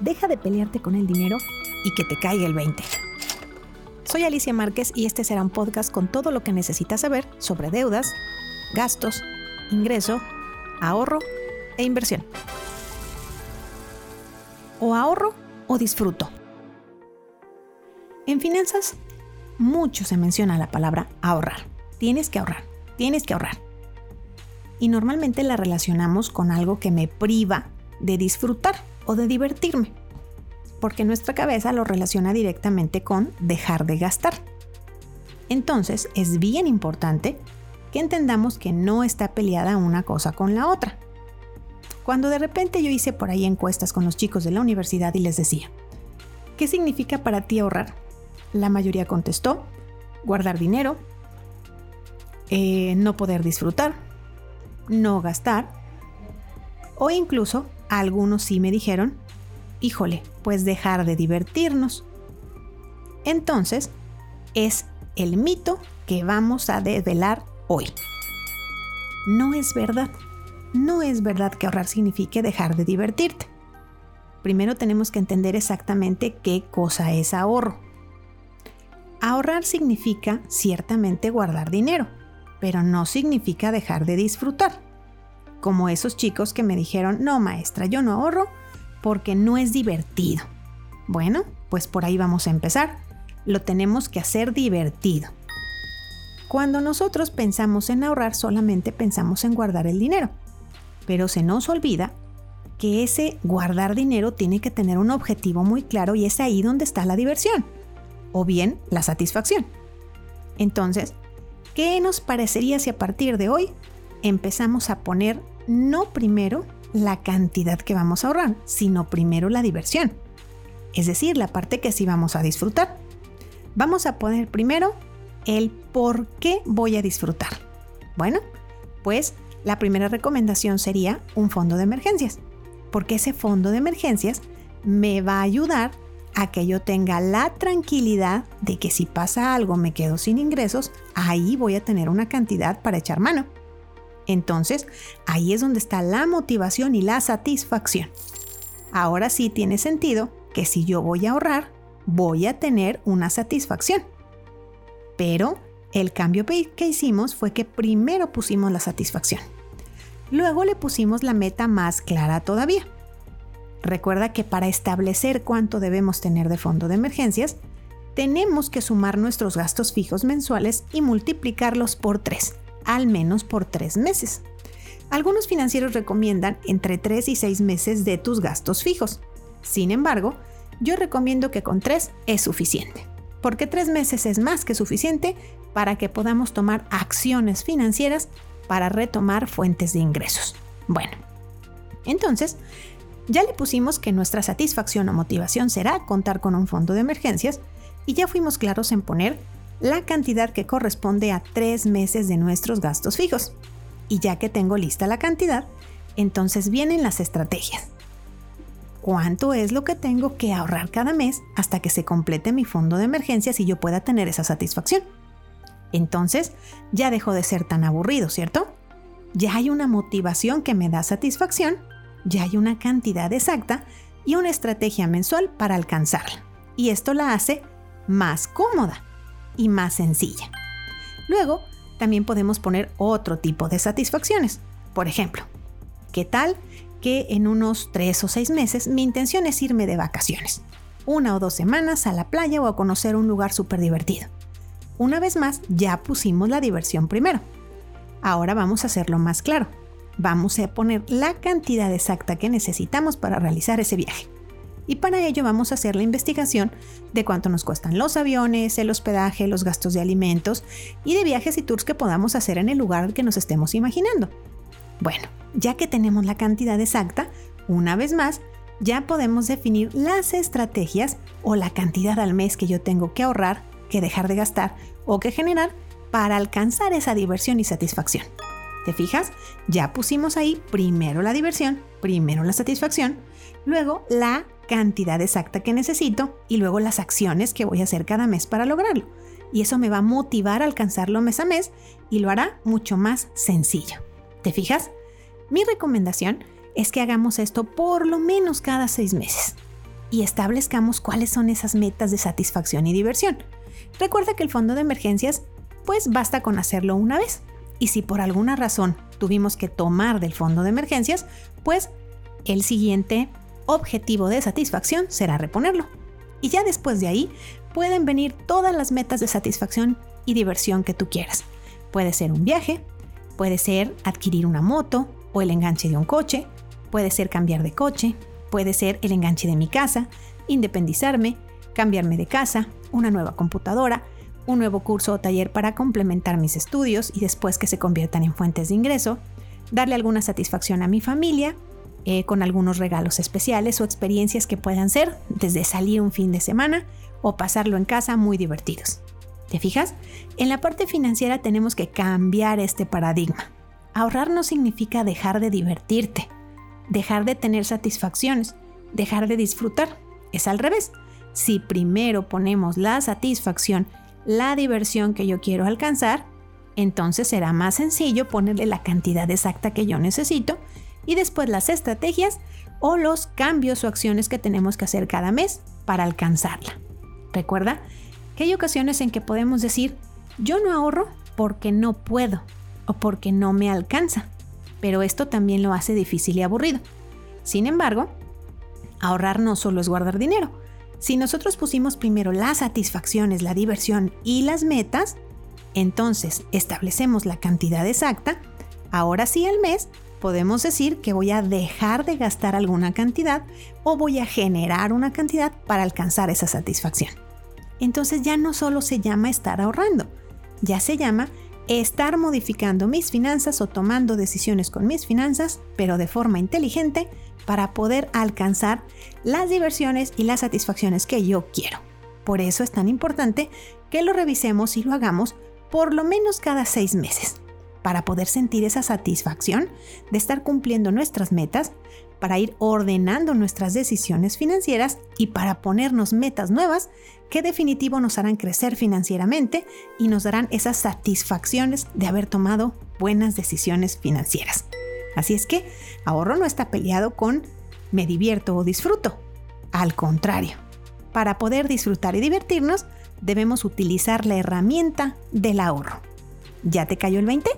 deja de pelearte con el dinero y que te caiga el 20. Soy Alicia Márquez y este será un podcast con todo lo que necesitas saber sobre deudas, gastos, ingreso, ahorro e inversión. O ahorro o disfruto. En finanzas, mucho se menciona la palabra ahorrar. Tienes que ahorrar, tienes que ahorrar. Y normalmente la relacionamos con algo que me priva de disfrutar o de divertirme porque nuestra cabeza lo relaciona directamente con dejar de gastar. Entonces es bien importante que entendamos que no está peleada una cosa con la otra. Cuando de repente yo hice por ahí encuestas con los chicos de la universidad y les decía, ¿qué significa para ti ahorrar? La mayoría contestó, guardar dinero, eh, no poder disfrutar, no gastar, o incluso algunos sí me dijeron, híjole, pues dejar de divertirnos. Entonces, es el mito que vamos a desvelar hoy. No es verdad. No es verdad que ahorrar signifique dejar de divertirte. Primero tenemos que entender exactamente qué cosa es ahorro. Ahorrar significa ciertamente guardar dinero, pero no significa dejar de disfrutar. Como esos chicos que me dijeron, no maestra, yo no ahorro porque no es divertido. Bueno, pues por ahí vamos a empezar. Lo tenemos que hacer divertido. Cuando nosotros pensamos en ahorrar, solamente pensamos en guardar el dinero. Pero se nos olvida que ese guardar dinero tiene que tener un objetivo muy claro y es ahí donde está la diversión. O bien la satisfacción. Entonces, ¿qué nos parecería si a partir de hoy empezamos a poner no primero la cantidad que vamos a ahorrar, sino primero la diversión. Es decir, la parte que sí vamos a disfrutar. Vamos a poner primero el por qué voy a disfrutar. Bueno, pues la primera recomendación sería un fondo de emergencias, porque ese fondo de emergencias me va a ayudar a que yo tenga la tranquilidad de que si pasa algo me quedo sin ingresos, ahí voy a tener una cantidad para echar mano. Entonces, ahí es donde está la motivación y la satisfacción. Ahora sí tiene sentido que si yo voy a ahorrar, voy a tener una satisfacción. Pero el cambio que hicimos fue que primero pusimos la satisfacción. Luego le pusimos la meta más clara todavía. Recuerda que para establecer cuánto debemos tener de fondo de emergencias, tenemos que sumar nuestros gastos fijos mensuales y multiplicarlos por 3 al menos por tres meses. Algunos financieros recomiendan entre 3 y 6 meses de tus gastos fijos. Sin embargo, yo recomiendo que con 3 es suficiente, porque 3 meses es más que suficiente para que podamos tomar acciones financieras para retomar fuentes de ingresos. Bueno, entonces, ya le pusimos que nuestra satisfacción o motivación será contar con un fondo de emergencias y ya fuimos claros en poner la cantidad que corresponde a tres meses de nuestros gastos fijos. Y ya que tengo lista la cantidad, entonces vienen las estrategias. ¿Cuánto es lo que tengo que ahorrar cada mes hasta que se complete mi fondo de emergencias y yo pueda tener esa satisfacción? Entonces, ya dejo de ser tan aburrido, ¿cierto? Ya hay una motivación que me da satisfacción, ya hay una cantidad exacta y una estrategia mensual para alcanzarla. Y esto la hace más cómoda y más sencilla. Luego, también podemos poner otro tipo de satisfacciones. Por ejemplo, ¿qué tal que en unos tres o seis meses mi intención es irme de vacaciones? Una o dos semanas a la playa o a conocer un lugar súper divertido. Una vez más, ya pusimos la diversión primero. Ahora vamos a hacerlo más claro. Vamos a poner la cantidad exacta que necesitamos para realizar ese viaje y para ello vamos a hacer la investigación de cuánto nos cuestan los aviones, el hospedaje, los gastos de alimentos y de viajes y tours que podamos hacer en el lugar que nos estemos imaginando. Bueno, ya que tenemos la cantidad exacta, una vez más, ya podemos definir las estrategias o la cantidad al mes que yo tengo que ahorrar, que dejar de gastar o que generar para alcanzar esa diversión y satisfacción. ¿Te fijas? Ya pusimos ahí primero la diversión, primero la satisfacción, luego la cantidad exacta que necesito y luego las acciones que voy a hacer cada mes para lograrlo. Y eso me va a motivar a alcanzarlo mes a mes y lo hará mucho más sencillo. ¿Te fijas? Mi recomendación es que hagamos esto por lo menos cada seis meses. y establezcamos cuáles son esas metas de satisfacción y diversión. Recuerda que el fondo de emergencias, pues basta con hacerlo una vez. Y si por alguna razón tuvimos que tomar del fondo de emergencias, pues el siguiente objetivo de satisfacción será reponerlo. Y ya después de ahí pueden venir todas las metas de satisfacción y diversión que tú quieras. Puede ser un viaje, puede ser adquirir una moto o el enganche de un coche, puede ser cambiar de coche, puede ser el enganche de mi casa, independizarme, cambiarme de casa, una nueva computadora, un nuevo curso o taller para complementar mis estudios y después que se conviertan en fuentes de ingreso, darle alguna satisfacción a mi familia eh, con algunos regalos especiales o experiencias que puedan ser desde salir un fin de semana o pasarlo en casa muy divertidos. ¿Te fijas? En la parte financiera tenemos que cambiar este paradigma. Ahorrar no significa dejar de divertirte, dejar de tener satisfacciones, dejar de disfrutar. Es al revés. Si primero ponemos la satisfacción, la diversión que yo quiero alcanzar, entonces será más sencillo ponerle la cantidad exacta que yo necesito y después las estrategias o los cambios o acciones que tenemos que hacer cada mes para alcanzarla. Recuerda que hay ocasiones en que podemos decir, yo no ahorro porque no puedo o porque no me alcanza, pero esto también lo hace difícil y aburrido. Sin embargo, ahorrar no solo es guardar dinero. Si nosotros pusimos primero las satisfacciones, la diversión y las metas, entonces establecemos la cantidad exacta, ahora sí al mes podemos decir que voy a dejar de gastar alguna cantidad o voy a generar una cantidad para alcanzar esa satisfacción. Entonces ya no solo se llama estar ahorrando, ya se llama estar modificando mis finanzas o tomando decisiones con mis finanzas, pero de forma inteligente para poder alcanzar las diversiones y las satisfacciones que yo quiero. Por eso es tan importante que lo revisemos y lo hagamos por lo menos cada seis meses, para poder sentir esa satisfacción de estar cumpliendo nuestras metas, para ir ordenando nuestras decisiones financieras y para ponernos metas nuevas que definitivo nos harán crecer financieramente y nos darán esas satisfacciones de haber tomado buenas decisiones financieras. Así es que ahorro no está peleado con me divierto o disfruto. Al contrario, para poder disfrutar y divertirnos, debemos utilizar la herramienta del ahorro. ¿Ya te cayó el 20?